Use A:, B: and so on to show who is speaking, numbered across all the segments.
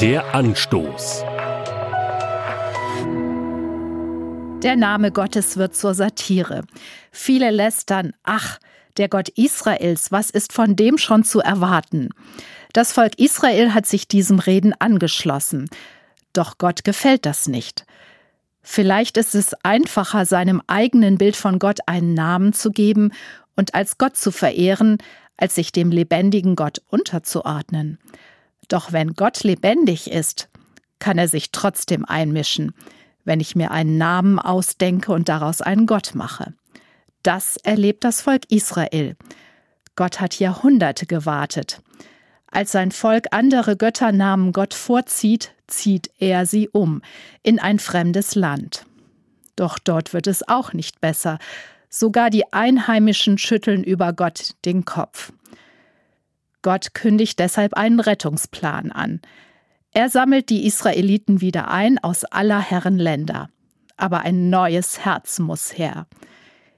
A: Der Anstoß.
B: Der Name Gottes wird zur Satire. Viele lästern, ach, der Gott Israels, was ist von dem schon zu erwarten? Das Volk Israel hat sich diesem Reden angeschlossen. Doch Gott gefällt das nicht. Vielleicht ist es einfacher, seinem eigenen Bild von Gott einen Namen zu geben und als Gott zu verehren, als sich dem lebendigen Gott unterzuordnen. Doch wenn Gott lebendig ist, kann er sich trotzdem einmischen, wenn ich mir einen Namen ausdenke und daraus einen Gott mache. Das erlebt das Volk Israel. Gott hat Jahrhunderte gewartet. Als sein Volk andere Götternamen Gott vorzieht, zieht er sie um in ein fremdes Land. Doch dort wird es auch nicht besser. Sogar die Einheimischen schütteln über Gott den Kopf. Gott kündigt deshalb einen Rettungsplan an. Er sammelt die Israeliten wieder ein aus aller Herren Länder. Aber ein neues Herz muss her.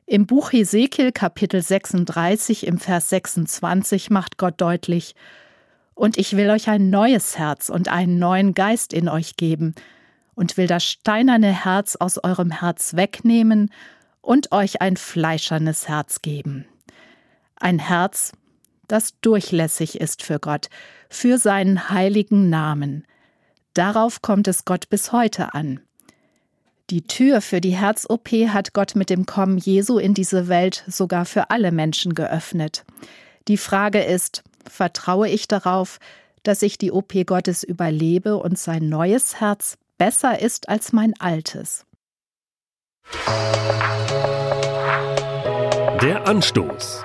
B: Im Buch Hesekiel Kapitel 36 im Vers 26 macht Gott deutlich, und ich will euch ein neues Herz und einen neuen Geist in euch geben und will das steinerne Herz aus eurem Herz wegnehmen und euch ein fleischernes Herz geben. Ein Herz, das durchlässig ist für Gott, für seinen heiligen Namen. Darauf kommt es Gott bis heute an. Die Tür für die Herz-OP hat Gott mit dem Kommen Jesu in diese Welt sogar für alle Menschen geöffnet. Die Frage ist, vertraue ich darauf, dass ich die OP Gottes überlebe und sein neues Herz besser ist als mein altes.
A: Der Anstoß.